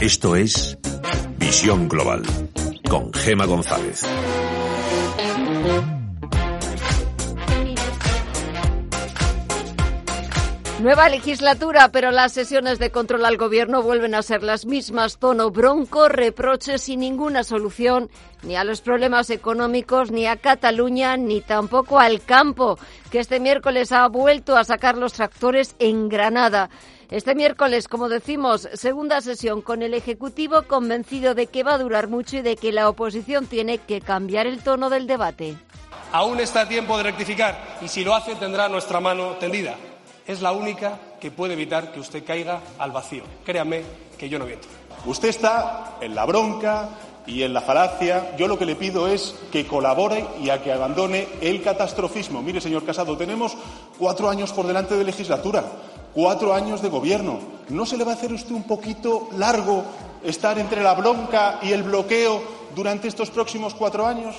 Esto es Visión Global con Gema González. Nueva legislatura, pero las sesiones de control al gobierno vuelven a ser las mismas. Tono bronco, reproches sin ninguna solución ni a los problemas económicos, ni a Cataluña, ni tampoco al campo, que este miércoles ha vuelto a sacar los tractores en Granada. Este miércoles, como decimos, segunda sesión con el Ejecutivo convencido de que va a durar mucho y de que la oposición tiene que cambiar el tono del debate. Aún está tiempo de rectificar y si lo hace tendrá nuestra mano tendida es la única que puede evitar que usted caiga al vacío. Créame que yo no miento. Usted está en la bronca y en la falacia. Yo lo que le pido es que colabore y a que abandone el catastrofismo. Mire, señor Casado, tenemos cuatro años por delante de legislatura, cuatro años de gobierno. ¿No se le va a hacer usted un poquito largo estar entre la bronca y el bloqueo durante estos próximos cuatro años?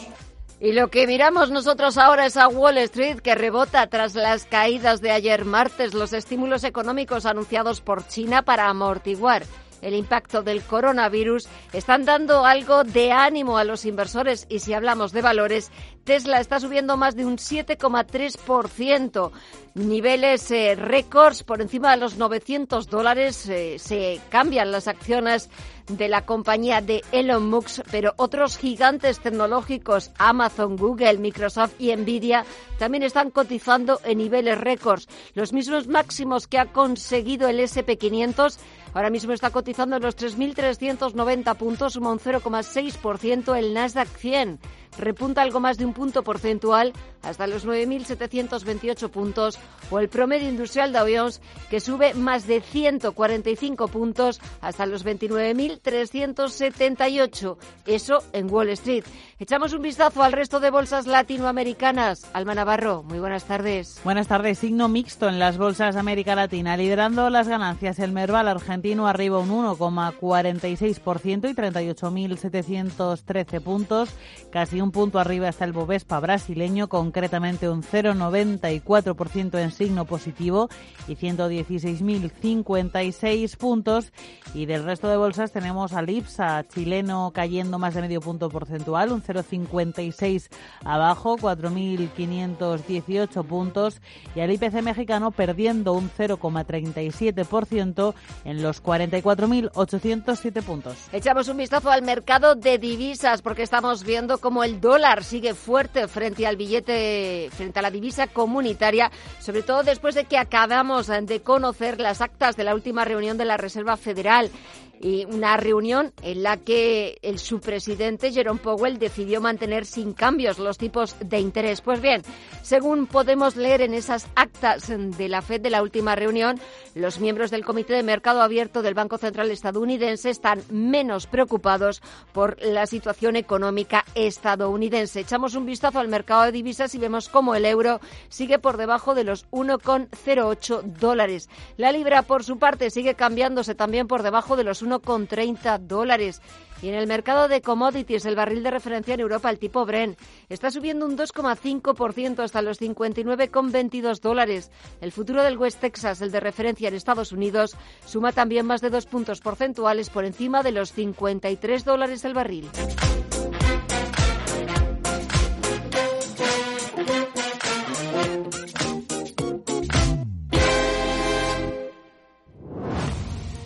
Y lo que miramos nosotros ahora es a Wall Street que rebota tras las caídas de ayer martes, los estímulos económicos anunciados por China para amortiguar el impacto del coronavirus están dando algo de ánimo a los inversores y si hablamos de valores, Tesla está subiendo más de un 7,3%. Niveles eh, récords por encima de los 900 dólares. Eh, se cambian las acciones de la compañía de Elon Musk, pero otros gigantes tecnológicos, Amazon, Google, Microsoft y Nvidia, también están cotizando en niveles récords, los mismos máximos que ha conseguido el SP500 Ahora mismo está cotizando en los 3.390 puntos, suma un 0,6% el Nasdaq 100 repunta algo más de un punto porcentual hasta los 9.728 puntos o el promedio industrial Dow Jones que sube más de 145 puntos hasta los 29.378. Eso en Wall Street. Echamos un vistazo al resto de bolsas latinoamericanas. Alma Navarro, muy buenas tardes. Buenas tardes. Signo mixto en las bolsas de América Latina. Liderando las ganancias, el Merval argentino arriba un 1,46% y 38.713 puntos. Casi un punto arriba está el Bovespa brasileño, concretamente un 0,94% en signo positivo y 116.056 puntos. Y del resto de bolsas tenemos al IPSA chileno cayendo más de medio punto porcentual, un 0,56 abajo, 4.518 puntos. Y al IPC mexicano perdiendo un 0,37% en los 44.807 puntos. Echamos un vistazo al mercado de divisas porque estamos viendo cómo el dólar sigue fuerte frente al billete, frente a la divisa comunitaria, sobre todo después de que acabamos de conocer las actas de la última reunión de la Reserva Federal y una reunión en la que el subpresidente Jerome Powell decidió mantener sin cambios los tipos de interés. Pues bien, según podemos leer en esas actas de la Fed de la última reunión, los miembros del Comité de Mercado Abierto del Banco Central estadounidense están menos preocupados por la situación económica estadounidense. Echamos un vistazo al mercado de divisas y vemos cómo el euro sigue por debajo de los 1,08 dólares. La libra, por su parte, sigue cambiándose también por debajo de los 1,30 dólares. Y en el mercado de commodities, el barril de referencia en Europa, el tipo Bren, está subiendo un 2,5% hasta los 59,22 dólares. El futuro del West Texas, el de referencia en Estados Unidos, suma también más de dos puntos porcentuales por encima de los 53 dólares el barril.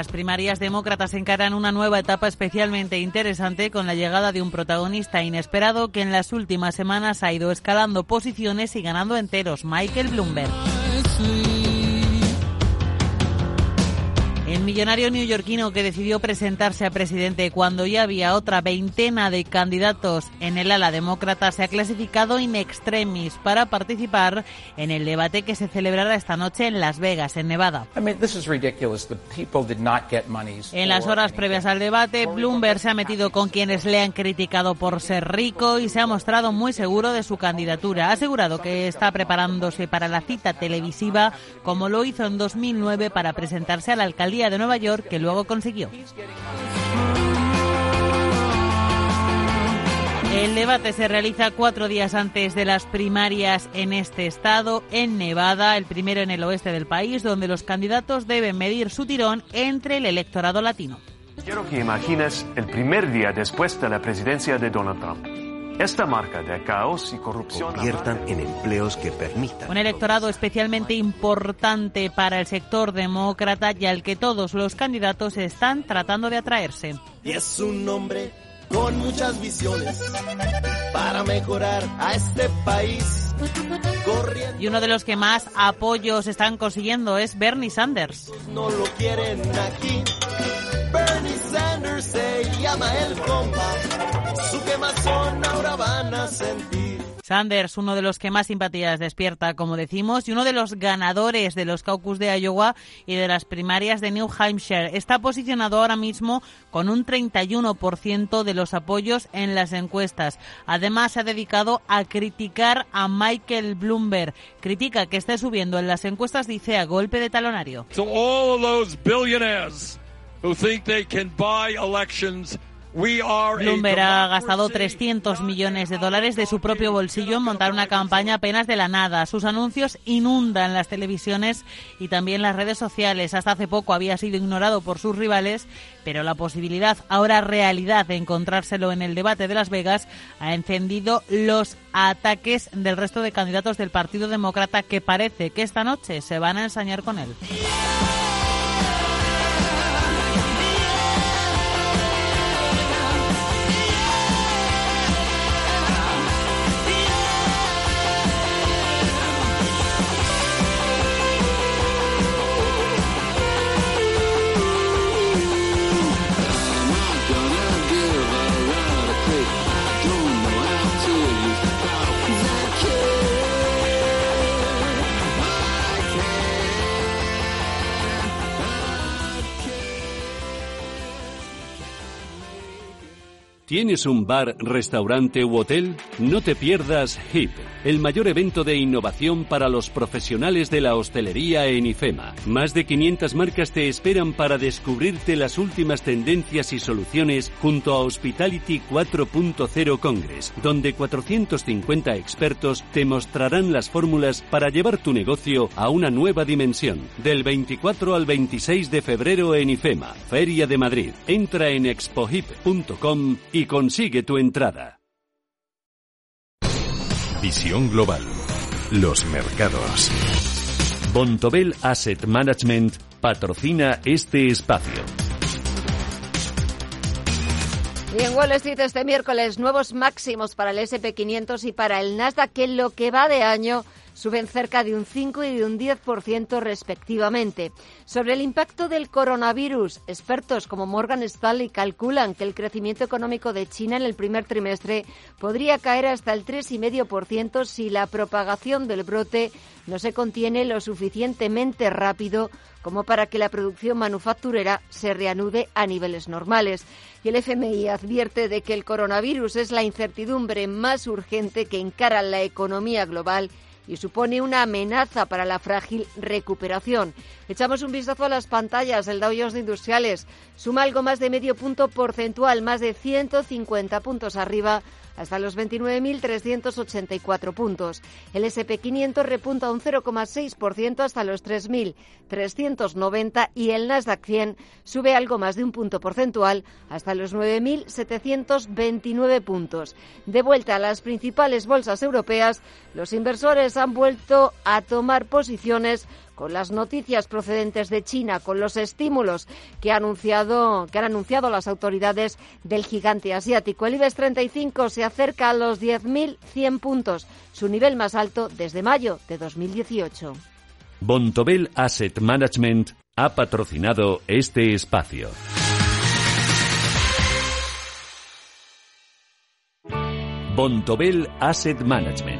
Las primarias demócratas encaran una nueva etapa especialmente interesante con la llegada de un protagonista inesperado que en las últimas semanas ha ido escalando posiciones y ganando enteros, Michael Bloomberg. El millonario neoyorquino que decidió presentarse a presidente cuando ya había otra veintena de candidatos en el ala demócrata se ha clasificado in extremis para participar en el debate que se celebrará esta noche en Las Vegas, en Nevada. En las horas previas al debate, Bloomberg se ha metido con quienes le han criticado por ser rico y se ha mostrado muy seguro de su candidatura. Ha asegurado que está preparándose para la cita televisiva como lo hizo en 2009 para presentarse a la alcaldía de Nueva York que luego consiguió. El debate se realiza cuatro días antes de las primarias en este estado, en Nevada, el primero en el oeste del país, donde los candidatos deben medir su tirón entre el electorado latino. Quiero que imagines el primer día después de la presidencia de Donald Trump. Esta marca de caos y corrupción conviertan en empleos que permitan. Un electorado especialmente importante para el sector demócrata y al que todos los candidatos están tratando de atraerse. Y es un hombre con muchas visiones para mejorar a este país. Y uno de los que más apoyos están consiguiendo es Bernie Sanders. No lo quieren aquí. Bernie Sanders se llama el compa. Su quemazón ahora van a sentir. Sanders, uno de los que más simpatías despierta, como decimos, y uno de los ganadores de los caucus de Iowa y de las primarias de New Hampshire. Está posicionado ahora mismo con un 31% de los apoyos en las encuestas. Además, se ha dedicado a criticar a Michael Bloomberg. Critica que esté subiendo en las encuestas, dice, a golpe de talonario. Bloomberg ha gastado 300 millones de dólares de su propio bolsillo en montar una campaña apenas de la nada. Sus anuncios inundan las televisiones y también las redes sociales. Hasta hace poco había sido ignorado por sus rivales, pero la posibilidad, ahora realidad, de encontrárselo en el debate de Las Vegas ha encendido los ataques del resto de candidatos del Partido Demócrata que parece que esta noche se van a ensañar con él. ¿Tienes un bar, restaurante u hotel? No te pierdas HIP, el mayor evento de innovación para los profesionales de la hostelería en IFEMA. Más de 500 marcas te esperan para descubrirte las últimas tendencias y soluciones junto a Hospitality 4.0 Congress, donde 450 expertos te mostrarán las fórmulas para llevar tu negocio a una nueva dimensión. Del 24 al 26 de febrero en IFEMA, Feria de Madrid. Entra en expohip.com y consigue tu entrada. Visión global. Los mercados. Bontobel Asset Management patrocina este espacio. Y en Wall Street este miércoles nuevos máximos para el SP500 y para el Nasdaq que lo que va de año suben cerca de un 5 y de un 10% respectivamente. Sobre el impacto del coronavirus, expertos como Morgan Stanley calculan que el crecimiento económico de China en el primer trimestre podría caer hasta el 3,5% si la propagación del brote no se contiene lo suficientemente rápido como para que la producción manufacturera se reanude a niveles normales. Y el FMI advierte de que el coronavirus es la incertidumbre más urgente que encara la economía global y supone una amenaza para la frágil recuperación. Echamos un vistazo a las pantallas. El Dow Jones de Industriales suma algo más de medio punto porcentual, más de 150 puntos arriba hasta los 29.384 puntos. El SP500 repunta un 0,6% hasta los 3.390 y el Nasdaq 100 sube algo más de un punto porcentual hasta los 9.729 puntos. De vuelta a las principales bolsas europeas, los inversores han vuelto a tomar posiciones con las noticias procedentes de China, con los estímulos que, ha anunciado, que han anunciado las autoridades del gigante asiático. El IBEX 35 se acerca a los 10.100 puntos, su nivel más alto desde mayo de 2018. Bontobel Asset Management ha patrocinado este espacio. Bontobel Asset Management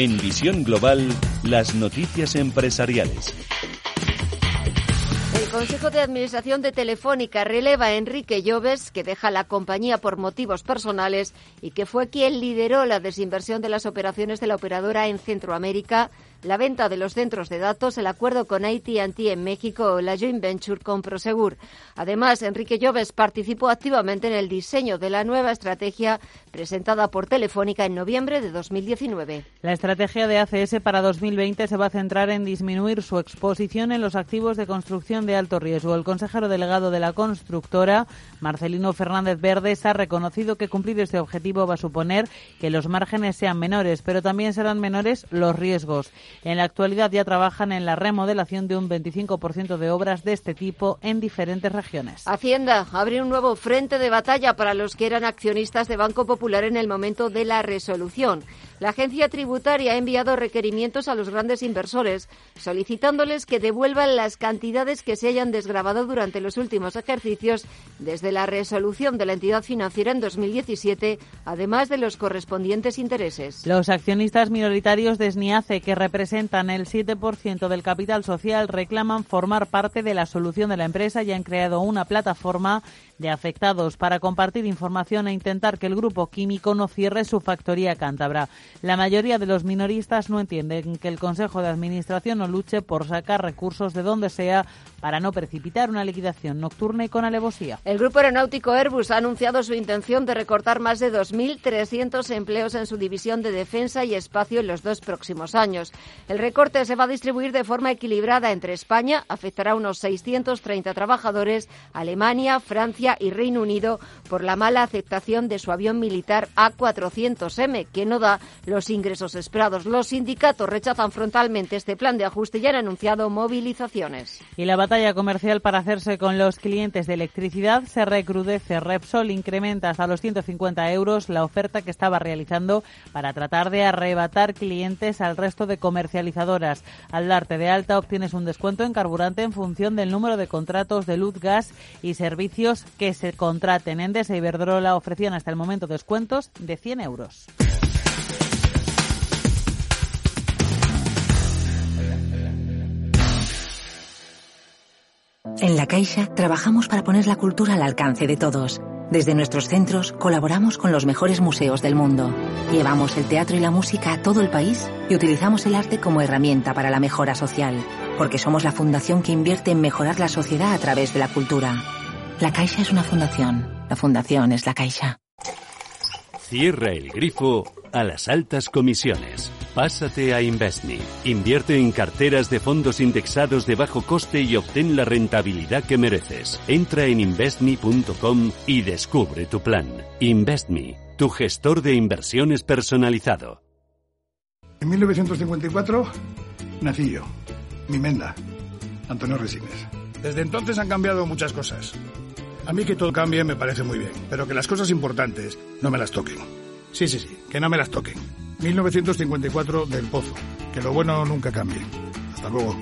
En Visión Global, las noticias empresariales. El Consejo de Administración de Telefónica releva a Enrique Lloves, que deja la compañía por motivos personales y que fue quien lideró la desinversión de las operaciones de la operadora en Centroamérica la venta de los centros de datos, el acuerdo con AT&T en México o la joint venture con Prosegur. Además, Enrique Lloves participó activamente en el diseño de la nueva estrategia presentada por Telefónica en noviembre de 2019. La estrategia de ACS para 2020 se va a centrar en disminuir su exposición en los activos de construcción de alto riesgo. El consejero delegado de la constructora, Marcelino Fernández Verdes, ha reconocido que cumplir este objetivo va a suponer que los márgenes sean menores, pero también serán menores los riesgos. En la actualidad ya trabajan en la remodelación de un 25% de obras de este tipo en diferentes regiones. Hacienda abre un nuevo frente de batalla para los que eran accionistas de Banco Popular en el momento de la resolución. La agencia tributaria ha enviado requerimientos a los grandes inversores solicitándoles que devuelvan las cantidades que se hayan desgrabado durante los últimos ejercicios desde la resolución de la entidad financiera en 2017, además de los correspondientes intereses. Los accionistas minoritarios de SNIACE, que representan el 7% del capital social, reclaman formar parte de la solución de la empresa y han creado una plataforma de afectados para compartir información e intentar que el grupo químico no cierre su factoría cántabra. La mayoría de los minoristas no entienden que el Consejo de Administración no luche por sacar recursos de donde sea para no precipitar una liquidación nocturna y con alevosía. El grupo aeronáutico Airbus ha anunciado su intención de recortar más de 2.300 empleos en su división de defensa y espacio en los dos próximos años. El recorte se va a distribuir de forma equilibrada entre España, afectará a unos 630 trabajadores, Alemania, Francia y Reino Unido por la mala aceptación de su avión militar A400M, que no da los ingresos esperados. Los sindicatos rechazan frontalmente este plan de ajuste y han anunciado movilizaciones. Y la batalla comercial para hacerse con los clientes de electricidad se recrudece. Repsol incrementa hasta los 150 euros la oferta que estaba realizando para tratar de arrebatar clientes al resto de comercializadoras. Al darte de alta obtienes un descuento en carburante en función del número de contratos de luz, gas y servicios que se contraten. Endesa y Iberdrola ofrecían hasta el momento descuentos de 100 euros. En La Caixa trabajamos para poner la cultura al alcance de todos. Desde nuestros centros colaboramos con los mejores museos del mundo. Llevamos el teatro y la música a todo el país y utilizamos el arte como herramienta para la mejora social, porque somos la fundación que invierte en mejorar la sociedad a través de la cultura. La Caixa es una fundación. La fundación es la Caixa. Cierra el grifo a las altas comisiones. Pásate a InvestMe. Invierte en carteras de fondos indexados de bajo coste y obtén la rentabilidad que mereces. Entra en investme.com y descubre tu plan. InvestMe, tu gestor de inversiones personalizado. En 1954 nací yo, mi menda, Antonio Resines. Desde entonces han cambiado muchas cosas. A mí que todo cambie me parece muy bien, pero que las cosas importantes no me las toquen. Sí, sí, sí, que no me las toquen. 1954 del Pozo. Que lo bueno nunca cambie. Hasta luego.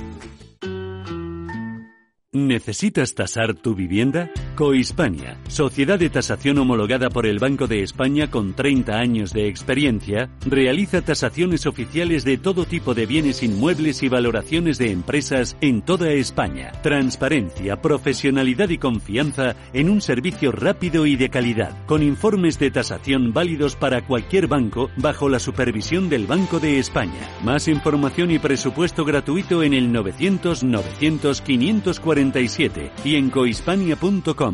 ¿Necesitas tasar tu vivienda? Cohispania, sociedad de tasación homologada por el Banco de España con 30 años de experiencia, realiza tasaciones oficiales de todo tipo de bienes inmuebles y valoraciones de empresas en toda España. Transparencia, profesionalidad y confianza en un servicio rápido y de calidad, con informes de tasación válidos para cualquier banco bajo la supervisión del Banco de España. Más información y presupuesto gratuito en el 900 900 540 y en cohispania.com.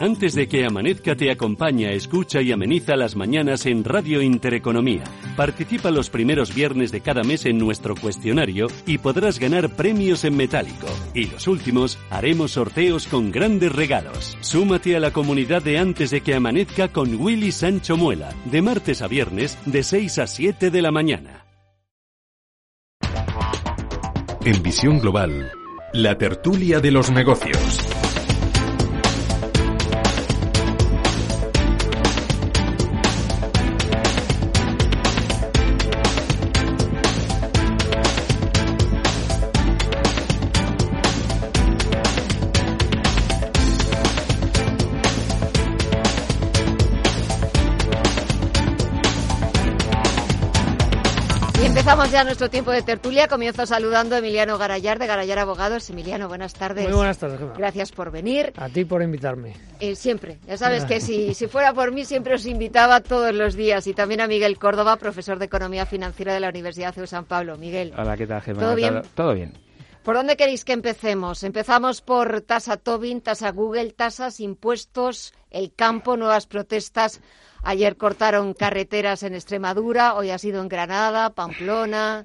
Antes de que amanezca te acompaña, escucha y ameniza las mañanas en Radio Intereconomía. Participa los primeros viernes de cada mes en nuestro cuestionario y podrás ganar premios en metálico. Y los últimos haremos sorteos con grandes regalos. Súmate a la comunidad de Antes de que amanezca con Willy Sancho Muela, de martes a viernes de 6 a 7 de la mañana. En Visión Global, la tertulia de los negocios. Empezamos ya nuestro tiempo de tertulia. Comienzo saludando a Emiliano Garayar de Garayar Abogados. Emiliano, buenas tardes. Muy buenas tardes, Gemma. Gracias por venir. A ti por invitarme. Eh, siempre. Ya sabes que si, si fuera por mí siempre os invitaba todos los días. Y también a Miguel Córdoba, profesor de Economía Financiera de la Universidad de San Pablo. Miguel. Hola, ¿qué tal, Gemma? ¿Todo bien? Todo bien. ¿Por dónde queréis que empecemos? Empezamos por tasa Tobin, tasa Google, tasas, impuestos, el campo, nuevas protestas. Ayer cortaron carreteras en Extremadura, hoy ha sido en Granada, Pamplona.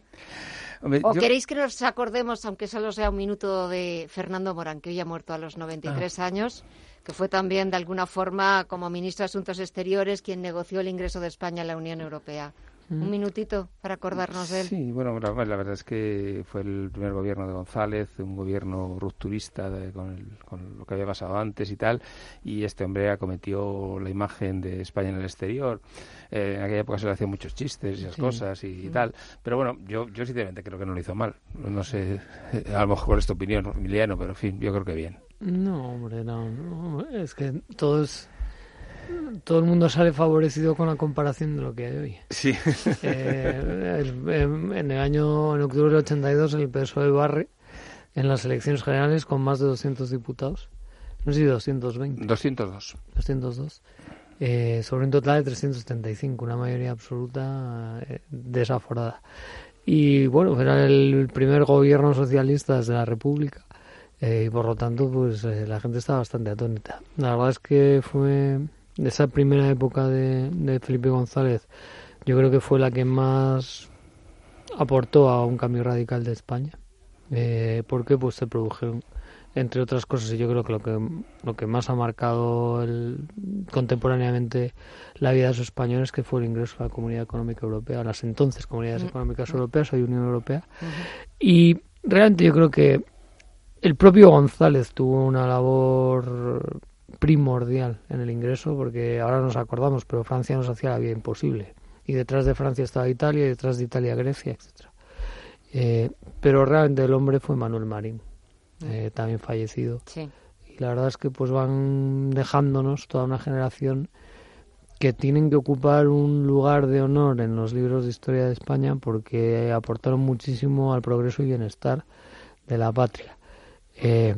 Hombre, ¿O yo- queréis que nos acordemos, aunque solo sea un minuto, de Fernando Morán, que hoy ha muerto a los 93 Ah. años, que fue también, de alguna forma, como ministro de Asuntos Exteriores, quien negoció el ingreso de España en la Unión Europea? Un minutito para acordarnos de él. Sí, bueno, la, la verdad es que fue el primer gobierno de González, un gobierno rupturista de- con, el- con lo que había pasado antes y tal, y este hombre acometió la imagen de España en el exterior. Eh, en aquella época se le hacían muchos chistes y esas Sí. cosas y, Mm. tal, pero bueno, yo, yo sinceramente creo que no lo hizo mal. No sé, eh, a lo mejor es tu opinión, Emiliano, pero en fin, yo creo que bien. No, hombre, no, no, Es que todo es- Todo el mundo sale favorecido con la comparación de lo que hay hoy. Sí. Eh, el- em, en el año, en octubre del 82, el PSOE barre en las elecciones generales con más de 200 diputados. No sé si 220. 202. 202. eh, sobre un total de 375, una mayoría absoluta eh, desaforada. Y bueno, era el primer gobierno socialista de la República eh, y por lo tanto pues eh, la gente estaba bastante atónita. La verdad es que fue esa primera época de, de Felipe González, yo creo que fue la que más aportó a un cambio radical de España. Eh, porque pues se produjeron entre otras cosas y yo creo que lo que lo que más ha marcado el- contemporáneamente la vida de los españoles que fue el ingreso a la Comunidad Económica Europea, a las entonces Comunidades Mm. Económicas Europeas, hoy Unión Europea. Y realmente yo creo que el propio González tuvo una labor primordial en el ingreso, porque ahora nos acordamos, pero Francia nos hacía la vida imposible. Y detrás de Francia estaba Italia, y detrás de Italia Grecia, etcétera. Eh, pero realmente el hombre fue Manuel Marín, eh, también fallecido. Sí. Y la verdad es que pues van dejándonos toda una generación que tienen que ocupar un lugar de honor en los libros de historia de España porque aportaron muchísimo al progreso y bienestar de la patria. Eh,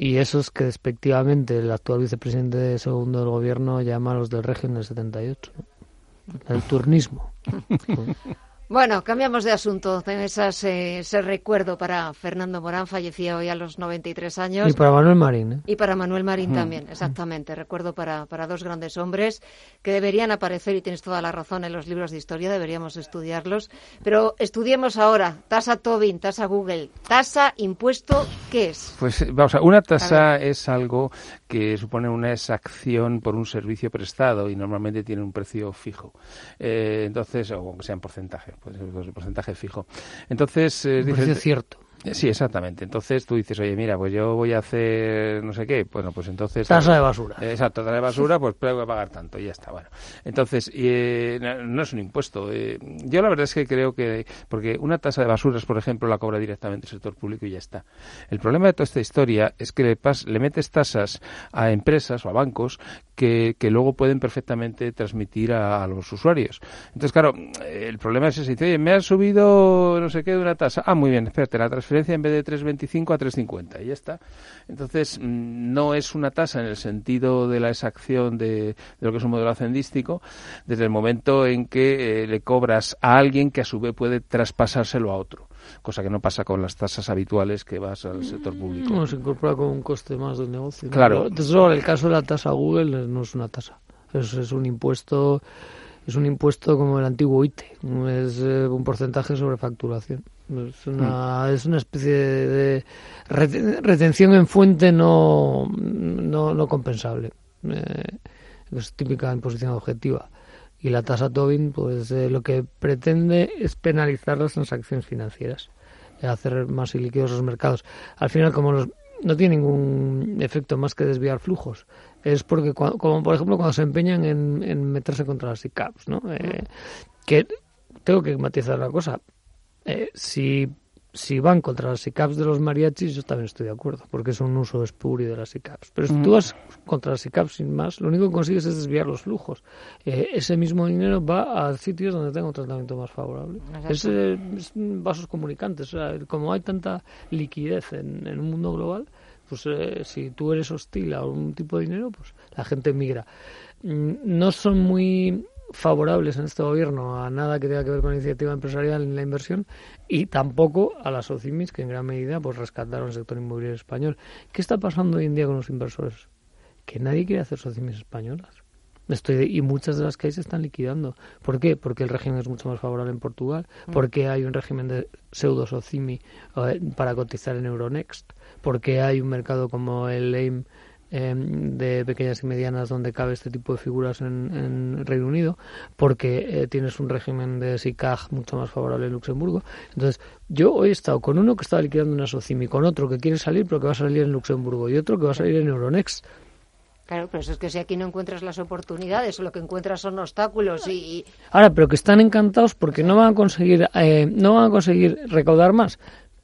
y esos que despectivamente el actual vicepresidente segundo del gobierno llama a los del régimen del 78, ¿no? el turnismo. Bueno, cambiamos de asunto. Esas, eh, ese recuerdo para Fernando Morán, falleció hoy a los 93 años. Y para Manuel Marín. ¿eh? Y para Manuel Marín Mm. también, exactamente. Recuerdo para, para dos grandes hombres que deberían aparecer, y tienes toda la razón, en los libros de historia, deberíamos estudiarlos. Pero estudiemos ahora. Tasa Tobin, tasa Google. Tasa, impuesto, ¿qué es? Pues eh, vamos a una tasa es algo que supone una exacción por un servicio prestado y normalmente tiene un precio fijo. Eh, entonces, o aunque sea en porcentaje, pues, el porcentaje fijo. Entonces, eh, es Un precio cierto. Eh, Sí, exactamente. Entonces tú dices, oye, mira, pues yo voy a hacer no sé qué. Bueno, pues entonces. Tasa de basura. Eh, Exacto, tasa de basura, pues tengo que pagar tanto y ya está. Bueno, entonces, eh, no, es un impuesto. eh, yo la verdad es que creo que. Porque una tasa de basuras, por ejemplo, la cobra directamente el sector público y ya está. El problema de toda esta historia es que le, pas- le metes tasas a empresas o a bancos que, que luego pueden perfectamente transmitir a, a los usuarios. Entonces, claro, el problema es ese. Dice, oye, me ha subido no sé qué de una tasa. Ah, muy bien, espérate, la transferencia en vez de 3,25 a 3,50 y ya está. Entonces, mm, no es una tasa en el sentido de la exacción de, de lo que es un modelo hacendístico, desde el momento en que eh, le cobras a alguien que a su vez puede traspasárselo a otro, cosa que no pasa con las tasas habituales que vas al sector público. No, se incorpora como un coste más del negocio. ¿no? Claro. Luego, el caso de la tasa Google eh, no es una tasa. Es, es un impuesto es un impuesto como el antiguo ITE. Es eh, un porcentaje sobre facturación. Es una, es una especie de, de reten- retención en fuente no, no, no compensable. Eh, es típica imposición objetiva. Y la tasa Tobin, pues eh, lo que pretende es penalizar las transacciones financieras, eh, hacer más ilíquidos los mercados. Al final, como los, no tiene ningún efecto más que desviar flujos, es porque, cua- como por ejemplo, cuando se empeñan en, en meterse contra las ICAPs, ¿no? Eh, que tengo que matizar la cosa. Eh, si, si van contra las ICAPs de los mariachis, yo también estoy de acuerdo, porque es un uso espurio de las ICAPs. Pero si tú Mm. vas contra las ICAPs sin más, lo único que consigues es desviar los flujos. Eh, ese mismo dinero va a sitios donde tenga un tratamiento más favorable. Eh, es vasos comunicantes. O sea, como hay tanta liquidez en, en un mundo global, pues eh, si tú eres hostil a un tipo de dinero, pues la gente migra. Mm, No son muy favorables en este gobierno a nada que tenga que ver con la iniciativa empresarial en la inversión y tampoco a las OCIMIS que en gran medida pues rescataron el sector inmobiliario español. ¿Qué está pasando hoy en día con los inversores? Que nadie quiere hacer SOCIMIS españolas. Estoy de- y muchas de las que hay se están liquidando. ¿Por qué? Porque el régimen es mucho más favorable en Portugal, Mm. porque hay un régimen de pseudo socimi eh, para cotizar en Euronext, porque hay un mercado como el AIM eh, de pequeñas y medianas donde cabe este tipo de figuras en, en Reino Unido, porque eh, tienes un régimen de SICAG mucho más favorable en Luxemburgo. Entonces, yo hoy he estado con uno que estaba liquidando una socimi, con otro que quiere salir pero que va a salir en Luxemburgo y otro que va a salir en Euronext. Claro, pero eso es que si aquí no encuentras las oportunidades, lo que encuentras son obstáculos y... y- Ahora, pero que están encantados porque no van a conseguir, eh, no van a conseguir recaudar más,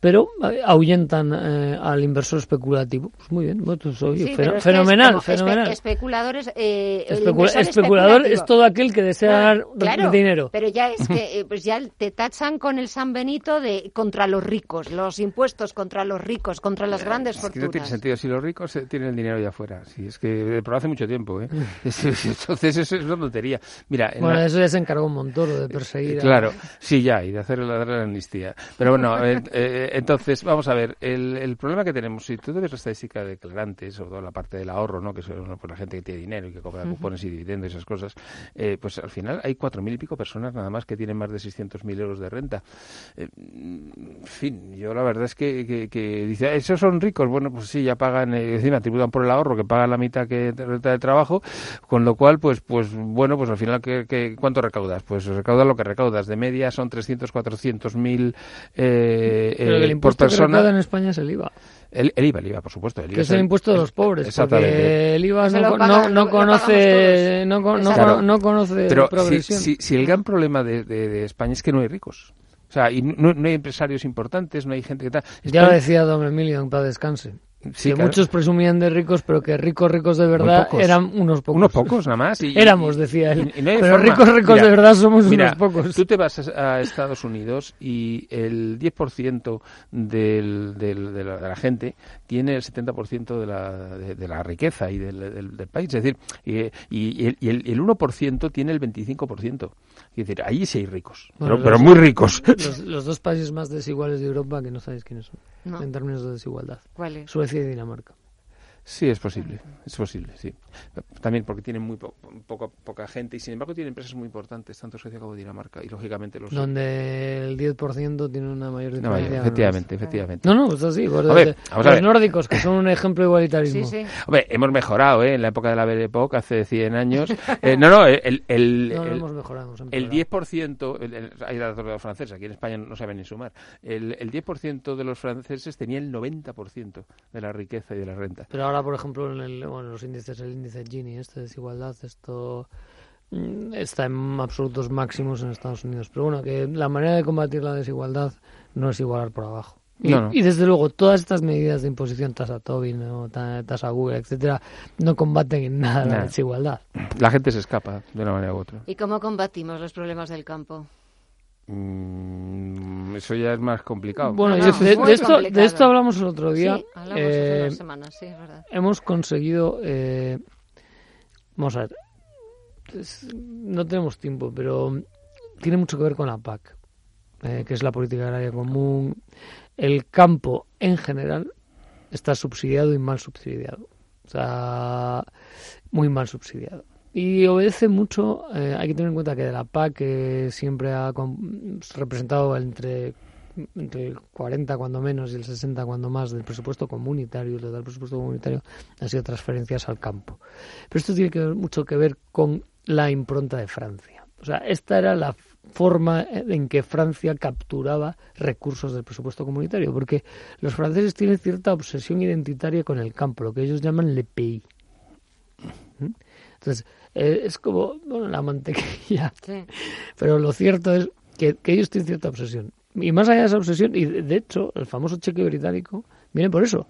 pero eh, ahuyentan eh, al inversor especulativo. Pues muy bien, bueno, pues, oye, Sí, feno- pero es que es fenomenal, espe- fenomenal. especuladores... eh, Especula- especulador es todo aquel que desea Ah, ganar claro, dinero. Pero ya es que eh, pues ya te tachan con el San Benito de contra los ricos, los impuestos contra los ricos, contra las grandes Es que no tiene fortunas. sentido. Si los ricos eh, tienen el dinero ya afuera. Sí, es que, pero hace mucho tiempo, ¿eh? Es- es- Entonces, eso es una tontería. Mira, en Bueno, la- eso ya se encargó Montoro de perseguir. a- Claro, sí, ya, y de hacer la, la amnistía. Pero bueno, eh, eh, entonces, vamos a ver, el, el problema que tenemos, si tú ves la estadística de declarantes, sobre todo la parte del ahorro, ¿no? que son pues, la gente que tiene dinero y que cobra cupones y dividendos y esas cosas, eh, pues al final hay cuatro mil y pico personas nada más que tienen más de 600.000 euros de renta. Eh, en fin, yo la verdad es que, que, que dice, "Ah, esos son ricos, bueno, pues sí, ya pagan, eh, encima tributan por el ahorro, que pagan la mitad que renta de trabajo, con lo cual, pues, pues bueno, pues al final, ¿qué, qué, cuánto recaudas? Pues recaudas lo que recaudas. De media son 300, 400 mil eh, que el por impuesto que persona. recauda en España es el IVA. El, el IVA, el IVA, por supuesto. El IVA Que es el impuesto de los pobres, Exactamente. porque el IVA no, pagan- conoce, no, co- no, Claro. cono- no conoce Pero si, progresión. si- si el gran problema de, de- de España es que no hay ricos. O sea, y no, no hay empresarios importantes, no hay gente que tal. Ya lo decía don Emilio, en paz descanse. Sí, que claro. muchos presumían de ricos, pero que ricos, ricos de verdad eran unos pocos. Unos pocos, nada más. y- Éramos, decía él. y- y no pero forma. ricos, ricos Mira, de verdad somos mira, unos pocos. Tú te vas a a Estados Unidos y el 10% del, del- de, la, de la gente tiene el 70% de la, de, de la riqueza y del, del- del país. Es decir, y, y- el, y el- y el 1% tiene el 25%. Es decir, ahí sí hay ricos, Bueno, pero, pero los- muy ricos. Los, los dos países más desiguales de Europa que no sabéis quiénes son, No. en términos de desigualdad. ¿Cuáles? Suecia y Dinamarca. Sí, es posible, es posible, sí. También porque tienen muy po- poco- poca gente y sin embargo tienen empresas muy importantes, tanto Suecia como Dinamarca, y lógicamente los... Donde el 10% tiene una mayor No, diferencia. efectivamente, efectivamente. No, no, es así. vamos a los ver. nórdicos, que son un ejemplo de igualitarismo. Hombre, hemos mejorado, ¿eh? En la época de la Belle Époque, hace 100 años. Eh, no, no, el... el, No, no el- hemos mejorado, hemos el empeorado. 10%, el- el- hay datos de los franceses, aquí en España no saben ni sumar, el, el 10% de los franceses tenía el 90% de la riqueza y de la renta. Pero ahora, por ejemplo, en el, bueno, los índices, el índice Gini, este de desigualdad, esto mm, está en absolutos máximos en Estados Unidos. Pero bueno, que la manera de combatir la desigualdad no es igualar por abajo. Y, No, no. y desde luego, todas estas medidas de imposición, tasa Tobin, o ta- tasa Google, etcétera, no combaten en nada la desigualdad. La gente se escapa de una manera u otra. ¿Y cómo combatimos los problemas del campo? Mm, eso ya es más complicado. Bueno, No, no, de, esto, complicado. de esto hablamos el otro día. Sí, hablamos hace Eh, unas semanas, sí, es verdad. Hemos conseguido. eh, vamos a ver. no tenemos tiempo, pero tiene mucho que ver con la PAC, eh, que es la política agraria común. El campo en general está subsidiado y mal subsidiado. O sea, muy mal subsidiado. Y obedece mucho, eh, hay que tener en cuenta que de la PAC siempre ha representado entre, entre el 40 cuando menos y el 60 cuando más del presupuesto comunitario, del presupuesto comunitario han sido transferencias al campo. Pero esto tiene que ver, mucho que ver con la impronta de Francia. O sea, esta era la forma en que Francia capturaba recursos del presupuesto comunitario, porque los franceses tienen cierta obsesión identitaria con el campo, lo que ellos llaman le pays. ¿Mm? Entonces, eh, es como bueno, la mantequilla. Sí. Pero lo cierto es que, que ellos tienen cierta obsesión. Y más allá de esa obsesión, y de, de hecho, el famoso cheque británico viene por eso.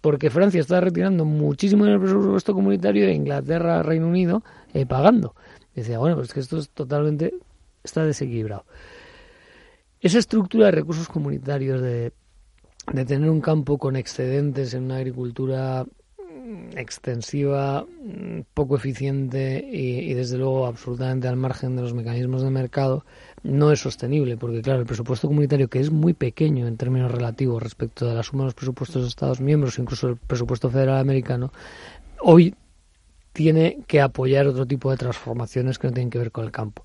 Porque Francia está retirando muchísimo del presupuesto comunitario e Inglaterra, Reino Unido, eh, pagando. Decía, bueno, pues que esto es totalmente, está desequilibrado. Esa estructura de recursos comunitarios, de, de tener un campo con excedentes en una agricultura extensiva, mm, poco eficiente y, desde luego absolutamente al margen de los mecanismos de mercado, no es sostenible, porque claro, el presupuesto comunitario, que es muy pequeño en términos relativos respecto de la suma de los presupuestos de Estados miembros, incluso el presupuesto federal americano, hoy tiene que apoyar otro tipo de transformaciones que no tienen que ver con el campo.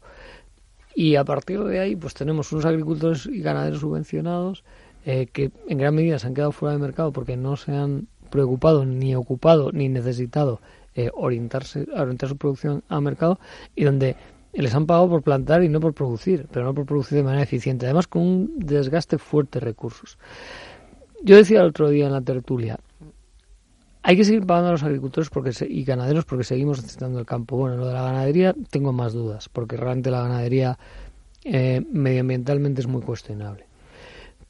Y a partir de ahí, pues tenemos unos agricultores y ganaderos subvencionados eh, que en gran medida se han quedado fuera de mercado porque no se han preocupado, ni ocupado, ni necesitado eh, orientarse, orientar su producción al mercado y donde les han pagado por plantar y no por producir, pero no por producir de manera eficiente, además con un desgaste fuerte de recursos. Yo decía el otro día en la tertulia, hay que seguir pagando a los agricultores porque se, y ganaderos porque seguimos necesitando el campo. Bueno, lo de la ganadería tengo más dudas, porque realmente la ganadería eh, medioambientalmente es muy cuestionable.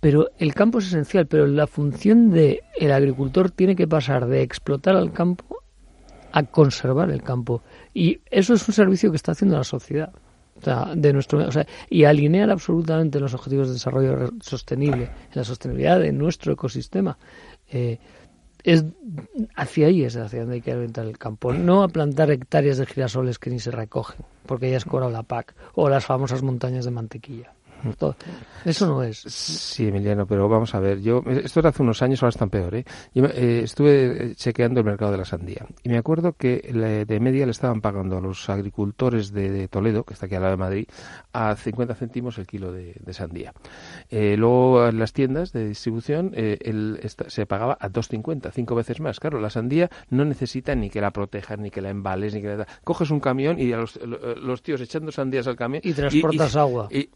Pero el campo es esencial, pero la función del el agricultor tiene que pasar de explotar al campo a conservar el campo. Y eso es un servicio que está haciendo la sociedad. O sea, de nuestro, o sea, y alinear absolutamente los objetivos de desarrollo sostenible, en la sostenibilidad de nuestro ecosistema. Eh, es hacia ahí es hacia donde hay que orientar el campo, no a plantar hectáreas de girasoles que ni se recogen, porque ya has cobrado la PAC, o las famosas montañas de mantequilla. Todo. Eso no es. Sí, Emiliano, pero vamos a ver. Yo esto era hace unos años, ahora están peor. ¿eh? Yo eh, estuve chequeando el mercado de la sandía y me acuerdo que le, de media le estaban pagando a los agricultores de, de, Toledo, que está aquí al lado de Madrid, a 50 céntimos el kilo de, de sandía. Eh, luego en las tiendas de distribución eh, el, esta, se pagaba a 2,50, cinco veces más. Claro, la sandía no necesita ni que la protejas, ni que la embales, ni que la... coges un camión y a los, los tíos echando sandías al camión y transportas y, y, agua. Y,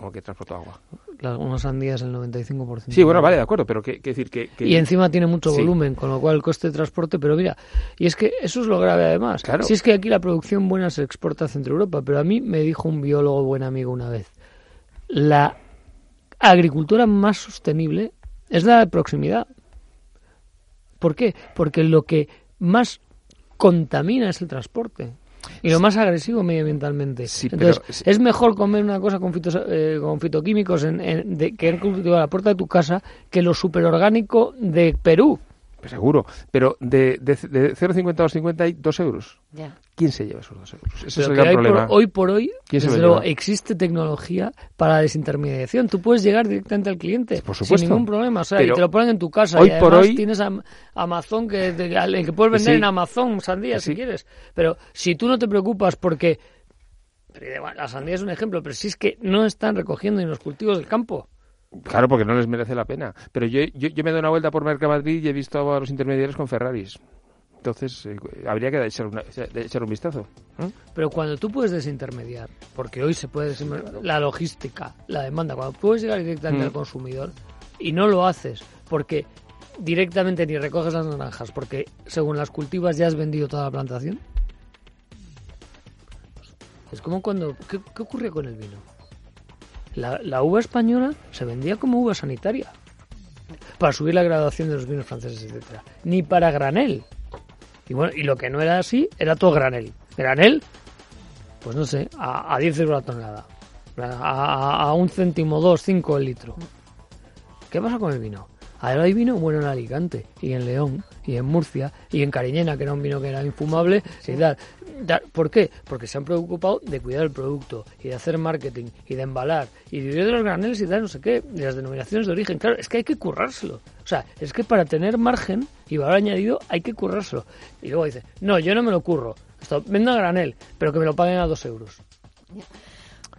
como que transportó agua. Las, sandías el 95%. Sí, bueno, vale, de acuerdo, pero que, que decir que, que, Y encima tiene mucho sí. volumen, con lo cual el coste de transporte, pero mira, y es que eso es lo grave además. Claro. Si es que aquí la producción buena se exporta a Centro Europa, pero a mí me dijo un biólogo buen amigo una vez, la agricultura más sostenible es la de proximidad. ¿Por qué? Porque lo que más contamina es el transporte. Y lo más agresivo medioambientalmente. Entonces, es mejor comer una cosa con, fitos, eh, con fitoquímicos en, en, de, que a la puerta de tu casa que lo superorgánico de Perú. Pues seguro, pero de, de, de 0,50 a 2,50 hay 2 euros. ¿Quién se lleva esos 2 euros? Ese es el gran problema. Por, hoy por hoy, desde luego, existe tecnología para la desintermediación. Tú puedes llegar directamente al cliente por supuesto. sin ningún problema. O sea, y te lo ponen en tu casa. Hoy y además por hoy tienes a, Amazon que, de, que puedes vender sí. en Amazon sandías sí. si quieres. Pero si tú no te preocupas porque... La sandía es un ejemplo, pero si es que no están recogiendo en los cultivos del campo. Claro, porque no les merece la pena. Pero yo, yo, yo me doy una vuelta por Mercamadrid y he visto a los intermediarios con Ferraris. Entonces, eh, habría que echar, una, echar un vistazo. ¿eh? Pero cuando tú puedes desintermediar, porque hoy se puede desintermediar, la logística, la demanda, cuando puedes llegar directamente mm. al consumidor y no lo haces porque directamente ni recoges las naranjas, porque según las cultivas ya has vendido toda la plantación. Es como cuando... ¿Qué, qué ocurre con el vino? La, la, uva española se vendía como uva sanitaria para subir la graduación de los vinos franceses, etcétera. Ni para granel. Y bueno, y lo que no era así era todo granel. Granel, pues no sé, a, a 10 euros la tonelada. A, a, un céntimo, dos, cinco el litro. ¿Qué pasa con el vino? Ahora hay vino bueno en Alicante y en León y en Murcia y en Cariñena, que era un vino que era infumable y tal. ¿Por qué? Porque se han preocupado de cuidar el producto y de hacer marketing y de embalar y de vivir de los graneles y tal, no sé qué, de las denominaciones de origen. Claro, es que hay que currárselo. O sea, es que para tener margen y valor añadido hay que currárselo. Y luego dice, no, yo no me lo curro. Esto, vendo a granel, pero que me lo paguen a dos euros.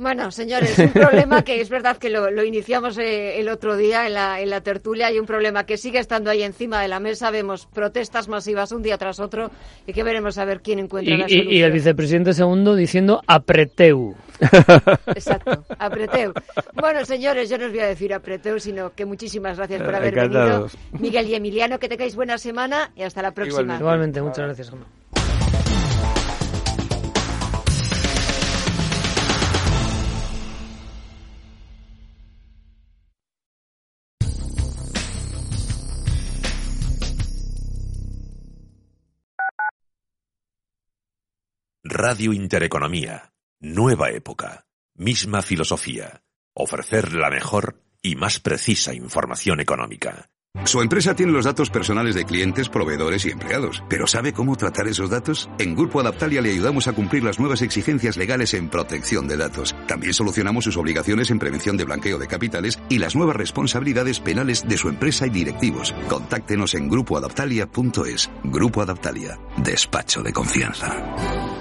Bueno, señores, un problema que es verdad que lo, lo iniciamos eh, el otro día en la, en la tertulia y un problema que sigue estando ahí encima de la mesa. Vemos protestas masivas un día tras otro y que veremos a ver quién encuentra y, la solución. Y el vicepresidente segundo diciendo apreteu. Exacto, apreteu. Bueno, señores, yo no os voy a decir apreteu, sino que muchísimas gracias por haber Encantados. venido. Miguel y Emiliano, que tengáis buena semana y hasta la próxima. Igualmente, Igualmente muchas gracias. Radio Intereconomía. Nueva época. Misma filosofía. Ofrecer la mejor y más precisa información económica. Su empresa tiene los datos personales de clientes, proveedores y empleados, pero ¿sabe cómo tratar esos datos? En Grupo Adaptalia le ayudamos a cumplir las nuevas exigencias legales en protección de datos. También solucionamos sus obligaciones en prevención de blanqueo de capitales y las nuevas responsabilidades penales de su empresa y directivos. Contáctenos en grupoadaptalia.es. Grupo Adaptalia. Despacho de confianza.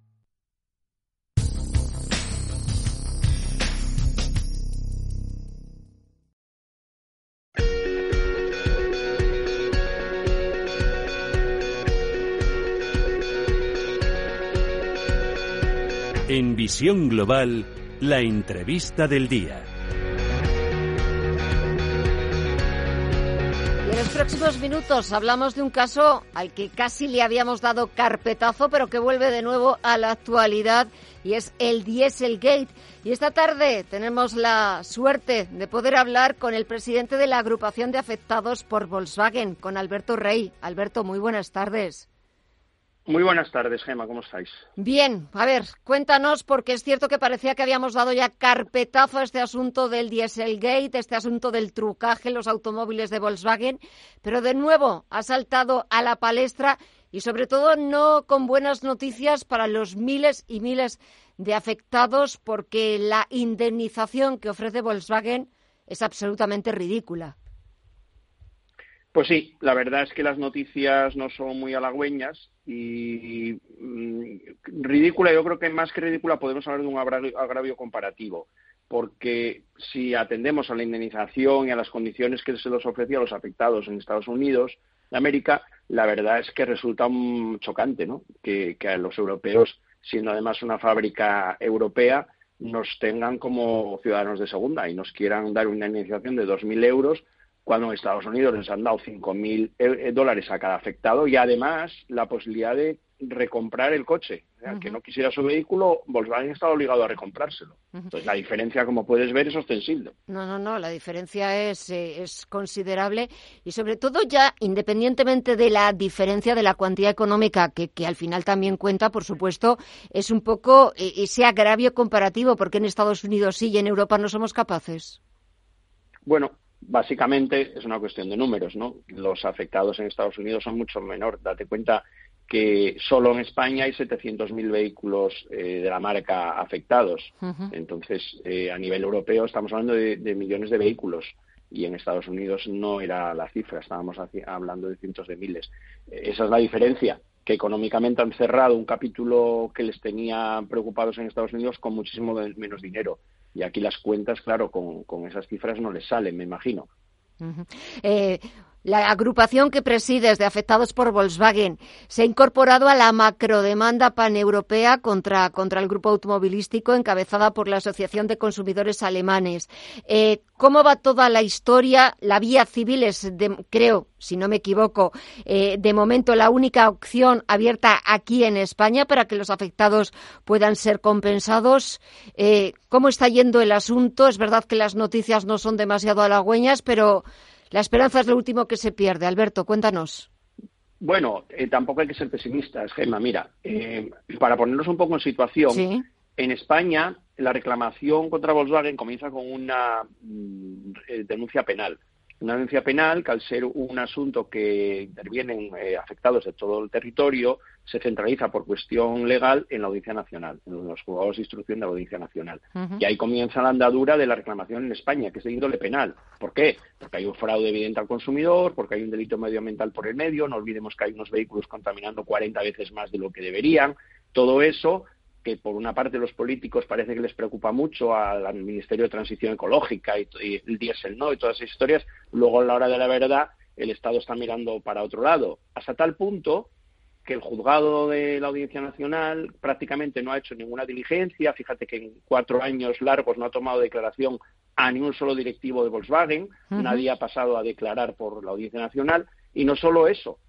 Global, la entrevista del día. Y en los próximos minutos hablamos de un caso al que casi le habíamos dado carpetazo, pero que vuelve de nuevo a la actualidad y es el Dieselgate. Y esta tarde tenemos la suerte de poder hablar con el presidente de la agrupación de afectados por Volkswagen, con Alberto Rey. Alberto, muy buenas tardes. Muy buenas tardes, Gema, ¿cómo estáis? Bien, a ver, cuéntanos, porque es cierto que parecía que habíamos dado ya carpetazo a este asunto del Dieselgate, este asunto del trucaje en los automóviles de Volkswagen, pero de nuevo ha saltado a la palestra y sobre todo no con buenas noticias para los miles y miles de afectados porque la indemnización que ofrece Volkswagen es absolutamente ridícula. Pues sí, la verdad es que las noticias no son muy halagüeñas y mm, ridícula, yo creo que más que ridícula podemos hablar de un agravio, comparativo, porque si atendemos a la indemnización y a las condiciones que se les ofrecía a los afectados en Estados Unidos de América, la verdad es que resulta chocante, ¿no? Que, que a los europeos, siendo además una fábrica europea, nos tengan como ciudadanos de segunda y nos quieran dar una indemnización de 2.000 euros cuando en Estados Unidos les han dado 5.000 eh, dólares a cada afectado y además la posibilidad de recomprar el coche. El que no quisiera su vehículo, Volkswagen está obligado a recomprárselo. Entonces, la diferencia, como puedes ver, es ostensible. No, no, no, la diferencia es, eh, es considerable y, sobre todo, ya independientemente de la diferencia de la cuantía económica, que, que al final también cuenta, por supuesto, es un poco eh, ese agravio comparativo, porque en Estados Unidos sí y en Europa no somos capaces. Bueno, básicamente es una cuestión de números, ¿no? Los afectados en Estados Unidos son mucho menor. Date cuenta que solo en España hay 700.000 vehículos eh, de la marca afectados. Entonces, eh, a nivel europeo estamos hablando de, millones de vehículos y en Estados Unidos no era la cifra, estábamos hablando de cientos de miles. Eh, esa es la diferencia, que económicamente han cerrado un capítulo que les tenía preocupados en Estados Unidos con muchísimo menos dinero. Y aquí las cuentas, claro, con, con esas cifras no les salen, me imagino. La agrupación que presides de afectados por Volkswagen se ha incorporado a la macrodemanda paneuropea contra, contra el grupo automovilístico encabezada por la Asociación de Consumidores Alemanes. Eh, ¿Cómo va toda la historia? La vía civil es, creo, si no me equivoco, eh, de momento la única opción abierta aquí en España para que los afectados puedan ser compensados. Eh, ¿Cómo está yendo el asunto? Es verdad que las noticias no son demasiado halagüeñas, pero la esperanza es lo último que se pierde. Alberto, cuéntanos. Bueno, eh, tampoco hay que ser pesimistas, Gemma. Mira, eh, para ponernos un poco en situación, en España la reclamación contra Volkswagen comienza con una mm, eh, denuncia penal una denuncia penal que al ser un asunto que intervienen eh, afectados de todo el territorio, se centraliza por cuestión legal en la Audiencia Nacional, en los juzgados de instrucción de la Audiencia Nacional. Y ahí comienza la andadura de la reclamación en España, que es de índole penal. ¿Por qué? Porque hay un fraude evidente al consumidor, porque hay un delito medioambiental por el medio, no olvidemos que hay unos vehículos contaminando 40 veces más de lo que deberían. Todo eso que por una parte los políticos parece que les preocupa mucho al Ministerio de Transición Ecológica y, el diésel no y todas esas historias, luego a la hora de la verdad el Estado está mirando para otro lado, hasta tal punto que el juzgado de la Audiencia Nacional prácticamente no ha hecho ninguna diligencia, fíjate que en cuatro años largos no ha tomado declaración a ningún solo directivo de Volkswagen, nadie ha pasado a declarar por la Audiencia Nacional, y no solo eso,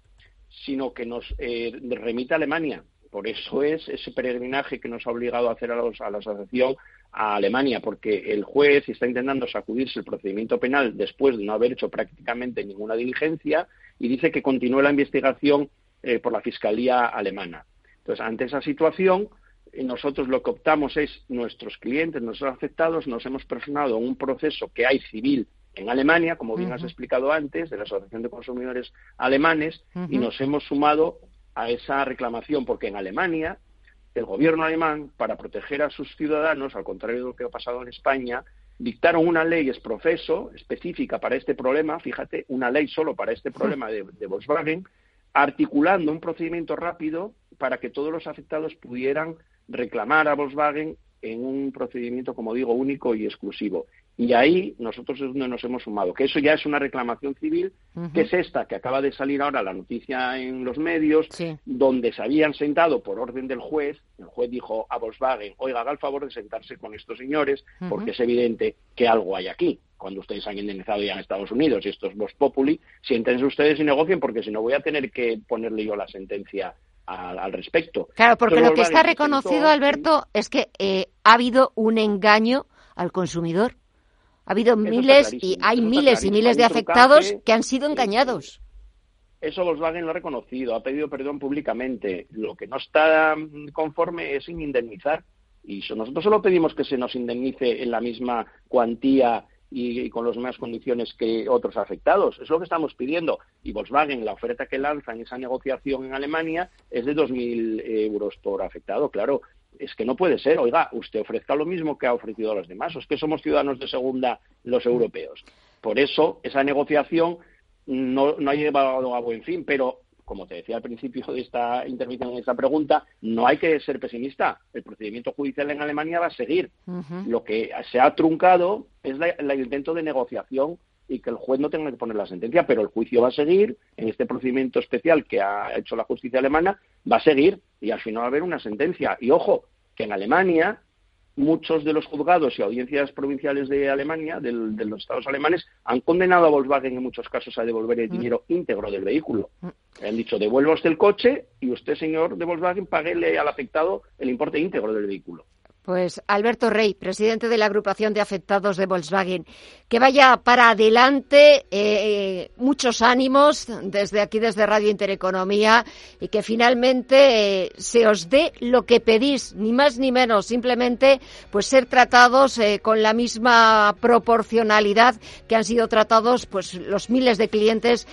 sino que nos eh, remite a Alemania por eso es ese peregrinaje que nos ha obligado a hacer a, a la asociación a Alemania, porque el juez está intentando sacudirse el procedimiento penal después de no haber hecho prácticamente ninguna diligencia y dice que continúe la investigación eh, por la Fiscalía alemana. Entonces, ante esa situación, eh, nosotros lo que optamos es, nuestros clientes, nuestros afectados, nos hemos personado en un proceso que hay civil en Alemania, como bien has explicado antes, de la Asociación de Consumidores Alemanes, y nos hemos sumado a esa reclamación, porque en Alemania el gobierno alemán, para proteger a sus ciudadanos, al contrario de lo que ha pasado en España, dictaron una ley es profeso específica para este problema, fíjate, una ley solo para este problema de, de Volkswagen, articulando un procedimiento rápido para que todos los afectados pudieran reclamar a Volkswagen en un procedimiento, como digo, único y exclusivo. Y ahí nosotros es donde nos hemos sumado, que eso ya es una reclamación civil, que es esta, que acaba de salir ahora la noticia en los medios, donde se habían sentado por orden del juez, el juez dijo a Volkswagen, oiga, haga el favor de sentarse con estos señores, porque es evidente que algo hay aquí. Cuando ustedes han indemnizado ya en Estados Unidos y esto es Vox Populi, siéntense ustedes y negocien porque si no voy a tener que ponerle yo la sentencia al, respecto. Claro, porque lo que está reconocido, Alberto, es que eh, ha habido un engaño al consumidor. Ha habido miles y hay miles y miles de afectados que han sido engañados. Eso Volkswagen lo ha reconocido, ha pedido perdón públicamente. Lo que no está mm, conforme es sin indemnizar. Y nosotros solo pedimos que se nos indemnice en la misma cuantía y, con las mismas condiciones que otros afectados. Es lo que estamos pidiendo. Y Volkswagen, la oferta que lanza en esa negociación en Alemania es de 2.000 euros por afectado. Claro, es que no puede ser. Oiga, usted ofrezca lo mismo que ha ofrecido a los demás. O es que somos ciudadanos de segunda los europeos. Por eso, esa negociación no, no ha llevado a buen fin. Pero como te decía al principio de esta intervención, en esta pregunta, no hay que ser pesimista. El procedimiento judicial en Alemania va a seguir. Lo que se ha truncado es el intento de negociación y que el juez no tenga que poner la sentencia, pero el juicio va a seguir en este procedimiento especial que ha hecho la justicia alemana, va a seguir y al final va a haber una sentencia. Y ojo, que en Alemania muchos de los juzgados y audiencias provinciales de Alemania, de los estados alemanes, han condenado a Volkswagen en muchos casos a devolver el mm. dinero íntegro del vehículo. Mm. Han dicho, devuelva usted el coche y usted, señor de Volkswagen, paguele al afectado el importe íntegro del vehículo. Pues Alberto Rey, presidente de la agrupación de afectados de Volkswagen. Que vaya para adelante, eh, muchos ánimos desde aquí, desde Radio Intereconomía, y que finalmente eh, se os dé lo que pedís, ni más ni menos, simplemente pues ser tratados eh, con la misma proporcionalidad que han sido tratados pues los miles de clientes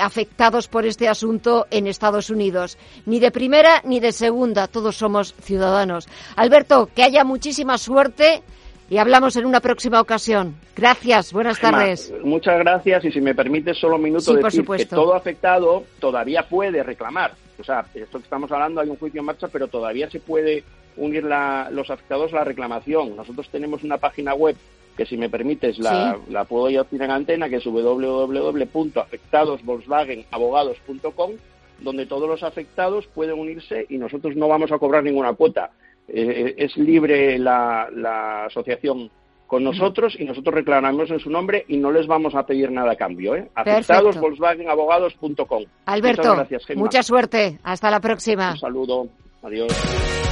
afectados por este asunto en Estados Unidos. Ni de primera ni de segunda, todos somos ciudadanos. Alberto, que haya muchísima suerte y hablamos en una próxima ocasión. Gracias, buenas tardes. muchas gracias y si me permite solo un minuto de decir que todo afectado todavía puede reclamar. O sea, esto que estamos hablando hay un juicio en marcha, pero todavía se puede unir los afectados a la reclamación. Nosotros tenemos una página web que si me permites la, la puedo yo decir en antena, que es www.afectadosvolkswagenabogados.com, donde todos los afectados pueden unirse y nosotros no vamos a cobrar ninguna cuota. Eh, es libre la, asociación con nosotros y nosotros reclamamos en su nombre y no les vamos a pedir nada a cambio. ¿eh? Afectados, Volkswagenabogados.com. Alberto, mucha suerte. Hasta la próxima. Un saludo. Adiós.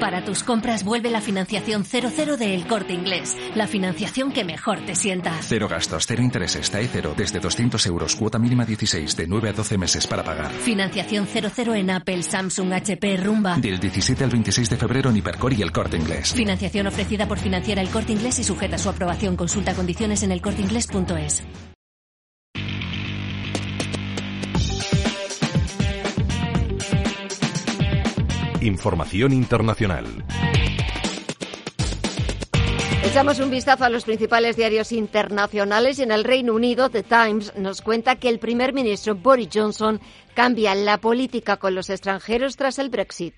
Para tus compras vuelve la financiación 00 de El Corte Inglés, la financiación que mejor te sientas. Cero gastos, cero intereses, TAE cero, desde 200 euros, cuota mínima 16, de 9 a 12 meses para pagar. Financiación 00 en Apple, Samsung, HP, Rumba. Del 17 al 26 de febrero en Hipercor y El Corte Inglés. Financiación ofrecida por Financiera El Corte Inglés y sujeta a su aprobación. Consulta condiciones en elcorteinglés.es. Información internacional. Echamos un vistazo a los principales diarios internacionales y en el Reino Unido The Times nos cuenta que el primer ministro Boris Johnson cambia la política con los extranjeros tras el Brexit.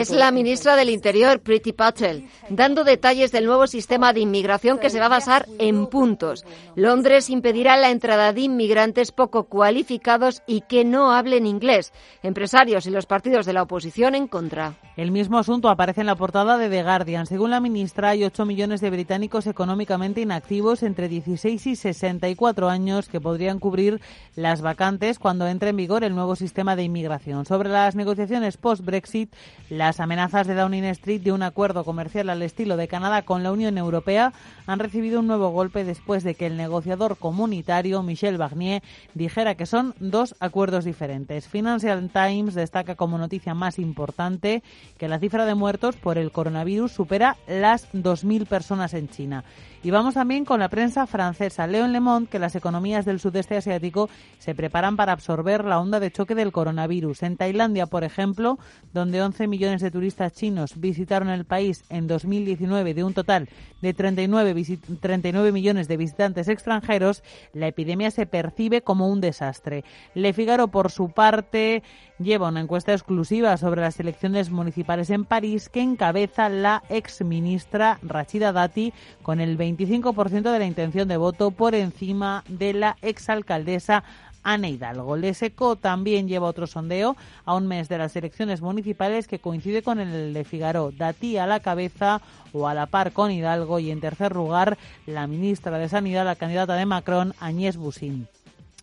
Es la ministra del Interior, Priti Patel, dando detalles del nuevo sistema de inmigración que se va a basar en puntos. Londres impedirá la entrada de inmigrantes poco cualificados y que no hablen inglés. Empresarios y los partidos de la oposición en contra. El mismo asunto aparece en la portada de The Guardian. Según la ministra, hay 8 millones de británicos económicamente inactivos entre 16 y 64 años que podrían cubrir las vacantes cuando entre en vigor el nuevo sistema de inmigración. Sobre las negociaciones post-Brexit, las amenazas de Downing Street de un acuerdo comercial al estilo de Canadá con la Unión Europea han recibido un nuevo golpe después de que el negociador comunitario Michel Barnier dijera que son dos acuerdos diferentes. Financial Times destaca como noticia más importante que la cifra de muertos por el coronavirus supera las 2.000 personas en China. Y vamos también con la prensa francesa. Leo en Le Monde que las economías del sudeste asiático se preparan para absorber la onda de choque del coronavirus. En Tailandia, por ejemplo, donde 11 millones de turistas chinos visitaron el país en 2019 de un total de 39, 39 millones de visitantes extranjeros, la epidemia se percibe como un desastre. Le Figaro, por su parte, lleva una encuesta exclusiva sobre las elecciones municipales en París que encabeza la exministra Rachida Dati con el 25% de la intención de voto por encima de la exalcaldesa Ana Hidalgo. Leseco también lleva otro sondeo a un mes de las elecciones municipales que coincide con el de Figaro. Dati a la cabeza o a la par con Hidalgo y en tercer lugar la ministra de Sanidad, la candidata de Macron, Agnès Buzyn.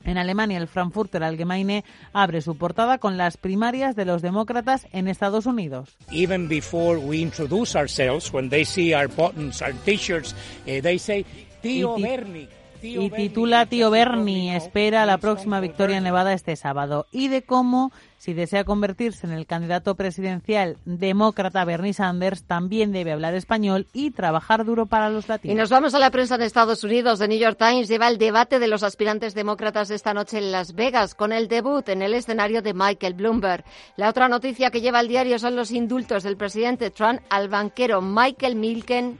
En Alemania, el Frankfurter Allgemeine abre su portada con las primarias de los demócratas en Estados Unidos. Even y titula Tío Bernie espera la próxima victoria en Nevada este sábado y de cómo si desea convertirse en el candidato presidencial demócrata Bernie Sanders también debe hablar español y trabajar duro para los latinos. Y nos vamos a la prensa de Estados Unidos. The New York Times lleva el debate de los aspirantes demócratas esta noche en Las Vegas con el debut en el escenario de Michael Bloomberg. La otra noticia que lleva el diario son los indultos del presidente Trump al banquero Michael Milken.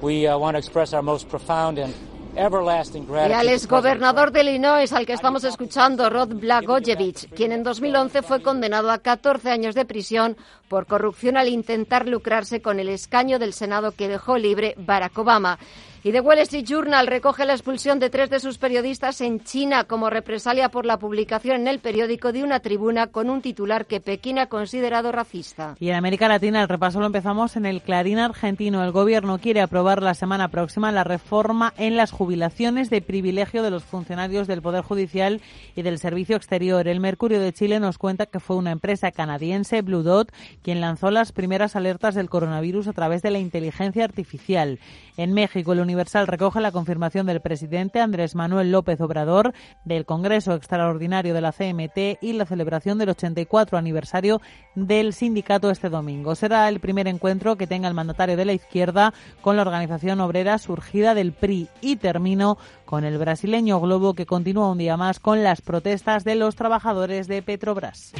We uh, want to express our most profound and y al exgobernador de Illinois, al que estamos escuchando, Rod Blagojevich, quien en 2011 fue condenado a 14 años de prisión por corrupción al intentar lucrarse con el escaño del Senado que dejó libre Barack Obama. Y The Wall Street Journal recoge la expulsión de tres de sus periodistas en China como represalia por la publicación en el periódico de una tribuna con un titular que Pekín ha considerado racista. Y en América Latina el repaso lo empezamos en el Clarín argentino. El gobierno quiere aprobar la semana próxima la reforma en las jubilaciones de privilegio de los funcionarios del Poder Judicial y del Servicio Exterior. El Mercurio de Chile nos cuenta que fue una empresa canadiense, Blue Dot, quien lanzó las primeras alertas del coronavirus a través de la inteligencia artificial. En México, el Universal recoge la confirmación del presidente Andrés Manuel López Obrador del Congreso Extraordinario de la CMT y la celebración del 84 aniversario del sindicato este domingo. Será el primer encuentro que tenga el mandatario de la izquierda con la organización obrera surgida del PRI. Y termino con el brasileño Globo que continúa un día más con las protestas de los trabajadores de Petrobras.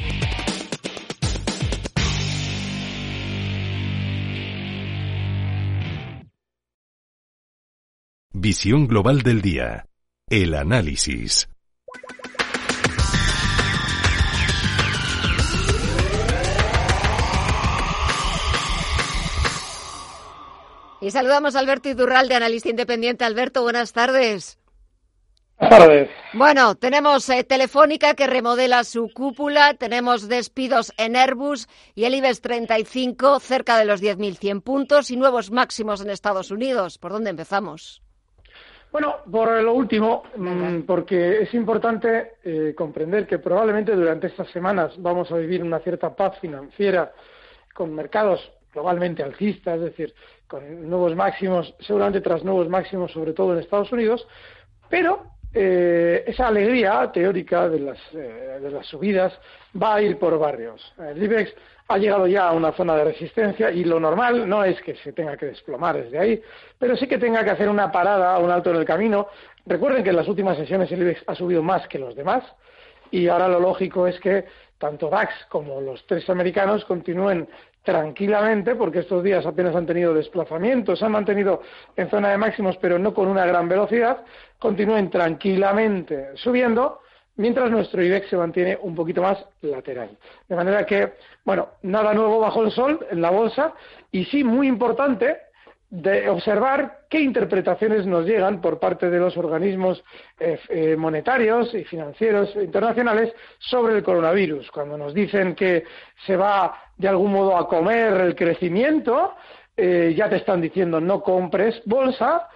Visión global del día. El análisis. Y saludamos a Alberto Iturralde, analista independiente. Alberto, buenas tardes. Buenas tardes. Bueno, tenemos eh, Telefónica que remodela su cúpula, tenemos despidos en Airbus y el IBEX 35 cerca de los 10.100 puntos y nuevos máximos en Estados Unidos. ¿Por dónde empezamos? Bueno, por lo último, mm, porque es importante eh, comprender que probablemente durante estas semanas vamos a vivir una cierta paz financiera con mercados globalmente alcistas, es decir, con nuevos máximos, seguramente tras nuevos máximos, sobre todo en Estados Unidos, pero eh, esa alegría teórica de las, eh, de las subidas va a ir por barrios. El IBEX ha llegado ya a una zona de resistencia y lo normal no es que se tenga que desplomar desde ahí, pero sí que tenga que hacer una parada, un alto en el camino. Recuerden que en las últimas sesiones el IBEX ha subido más que los demás y ahora lo lógico es que tanto DAX como los tres americanos continúen tranquilamente, porque estos días apenas han tenido desplazamientos, se han mantenido en zona de máximos, pero no con una gran velocidad, continúen tranquilamente subiendo mientras nuestro IBEX se mantiene un poquito más lateral. De manera que, bueno, nada nuevo bajo el sol en la bolsa y sí muy importante de observar qué interpretaciones nos llegan por parte de los organismos eh, eh, monetarios y financieros internacionales sobre el coronavirus. Cuando nos dicen que se va de algún modo a comer el crecimiento, eh, ya te están diciendo no compres bolsa,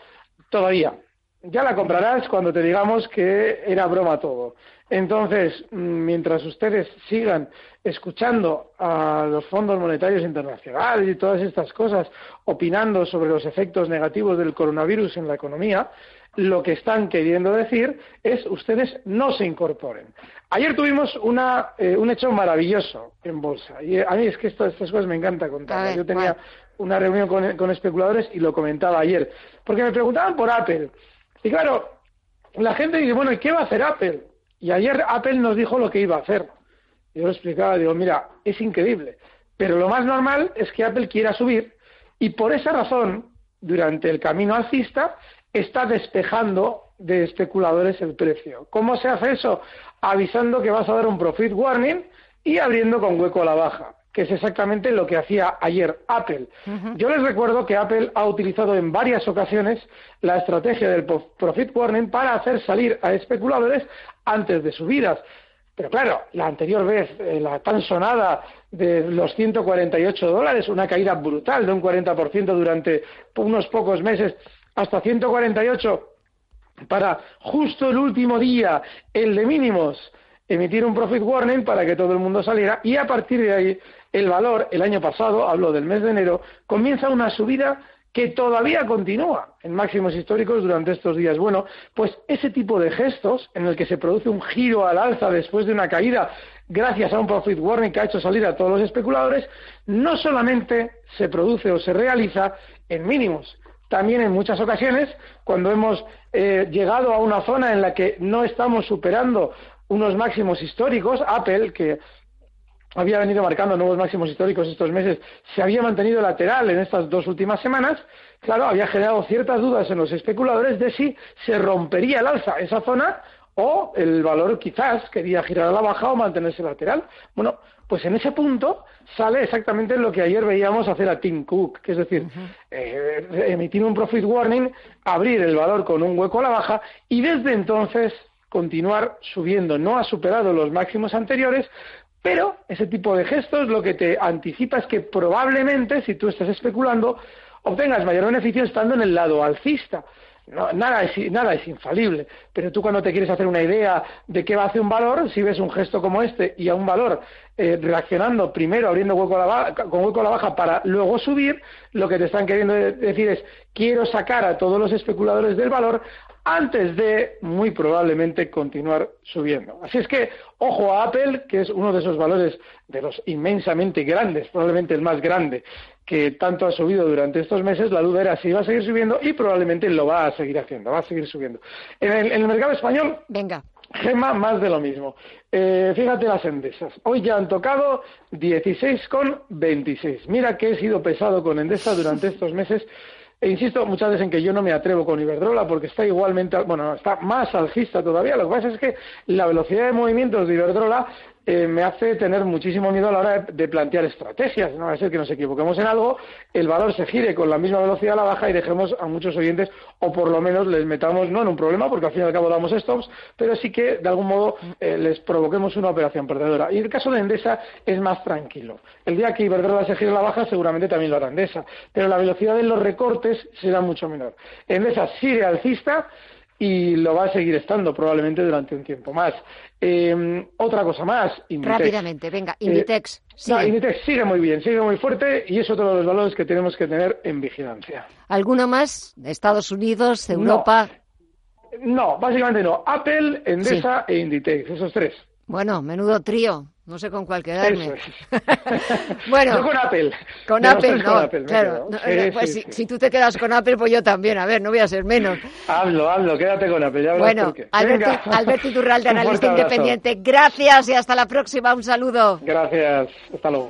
todavía ya la comprarás cuando te digamos que era broma todo. Entonces, mm, mientras ustedes sigan escuchando a los fondos monetarios internacionales y todas estas cosas, opinando sobre los efectos negativos del coronavirus en la economía, lo que están queriendo decir es ustedes no se incorporen. Ayer tuvimos una, eh, un hecho maravilloso en bolsa. Y a mí es que estas cosas me encanta contar. Yo tenía una reunión con, con especuladores y lo comentaba ayer. Porque me preguntaban por Apple. Y claro, la gente dice, bueno, ¿y qué va a hacer Apple? Y ayer Apple nos dijo lo que iba a hacer. Yo lo explicaba, digo, mira, es increíble. Pero lo más normal es que Apple quiera subir y por esa razón, durante el camino alcista, está despejando de especuladores el precio. ¿Cómo se hace eso? Avisando que vas a dar un profit warning y abriendo con hueco a la baja, que es exactamente lo que hacía ayer Apple. Yo les recuerdo que Apple ha utilizado en varias ocasiones la estrategia del profit warning para hacer salir a especuladores antes de subidas. Pero claro, la anterior vez, eh, la tan sonada de los 148 dólares, una caída brutal de un 40% durante unos pocos meses, hasta 148 para justo el último día, el de mínimos, emitir un profit warning para que todo el mundo saliera y a partir de ahí el valor, el año pasado, hablo del mes de enero, comienza una subida que todavía continúa en máximos históricos durante estos días. Bueno, pues ese tipo de gestos en el que se produce un giro al alza después de una caída gracias a un profit warning que ha hecho salir a todos los especuladores, no solamente se produce o se realiza en mínimos, también en muchas ocasiones, cuando hemos eh, llegado a una zona en la que no estamos superando unos máximos históricos, Apple, que había venido marcando nuevos máximos históricos estos meses, se había mantenido lateral en estas dos últimas semanas, claro, había generado ciertas dudas en los especuladores de si se rompería el alza esa zona o el valor quizás quería girar a la baja o mantenerse lateral. Bueno, pues en ese punto sale exactamente lo que ayer veíamos hacer a Tim Cook, que es decir, eh, emitir un profit warning, abrir el valor con un hueco a la baja y desde entonces continuar subiendo. No ha superado los máximos anteriores, pero ese tipo de gestos lo que te anticipa es que probablemente, si tú estás especulando, obtengas mayor beneficio estando en el lado alcista nada, es, nada es infalible, pero tú cuando te quieres hacer una idea de qué va a hacer un valor, si ves un gesto como este y a un valor eh, reaccionando primero abriendo hueco a la baja, con hueco a la baja para luego subir, lo que te están queriendo decir es quiero sacar a todos los especuladores del valor antes de muy probablemente continuar subiendo. Así es que ojo a Apple, que es uno de esos valores de los inmensamente grandes, probablemente el más grande que tanto ha subido durante estos meses, la duda era si iba a seguir subiendo y probablemente lo va a seguir haciendo, va a seguir subiendo. En el, mercado español, venga. Gema, más de lo mismo. Eh, fíjate las endesas. Hoy ya han tocado 16,26. Mira que he sido pesado con Endesa durante estos meses. E insisto muchas veces en que yo no me atrevo con Iberdrola porque está igualmente, bueno, está más alcista todavía. Lo que pasa es que la velocidad de movimientos de Iberdrola eh, me hace tener muchísimo miedo a la hora de, plantear estrategias. No va a ser que nos equivoquemos en algo, el valor se gire con la misma velocidad a la baja y dejemos a muchos oyentes, o por lo menos les metamos, no en un problema, porque al fin y al cabo damos stops, pero sí que de algún modo eh, les provoquemos una operación perdedora. Y el caso de Endesa es más tranquilo. El día que Iberdrola se gire a la baja, seguramente también lo hará Endesa, pero la velocidad de los recortes será mucho menor. Endesa sigue alcista y lo va a seguir estando probablemente durante un tiempo más. Eh, otra cosa más, Inditex. Rápidamente, venga, eh, Inditex. sigue. Inditex sigue muy bien, sigue muy fuerte y es otro de los valores que tenemos que tener en vigilancia. ¿Alguno más? ¿Estados Unidos, Europa? No, básicamente no. Apple, Endesa e Inditex, esos tres. Bueno, menudo trío. No sé con cuál quedarme. bueno, yo con Apple. Con Apple, no. claro. pues si, tú te quedas con Apple, pues yo también. A ver, no voy a ser menos. Hablo, hablo, quédate con Apple. Ya bueno, Alberto, Alberto Iturralde, analista independiente. Gracias y hasta la próxima. Un saludo. Gracias. Hasta luego.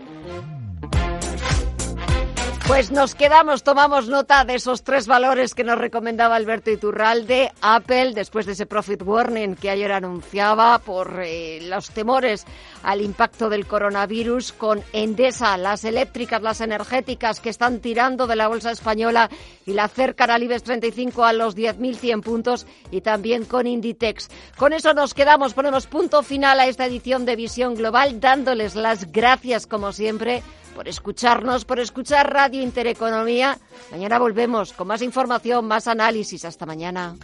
Pues nos quedamos, tomamos nota de esos tres valores que nos recomendaba Alberto Iturralde. Apple, después de ese profit warning que ayer anunciaba por eh, los temores al impacto del coronavirus, con Endesa, las eléctricas, las energéticas que están tirando de la bolsa española y la acercan al IBEX 35 a los 10.100 puntos y también con Inditex. Con eso nos quedamos, ponemos punto final a esta edición de Visión Global, dándoles las gracias como siempre por escucharnos, por escuchar Radio Intereconomía. Mañana volvemos con más información, más análisis. Hasta mañana.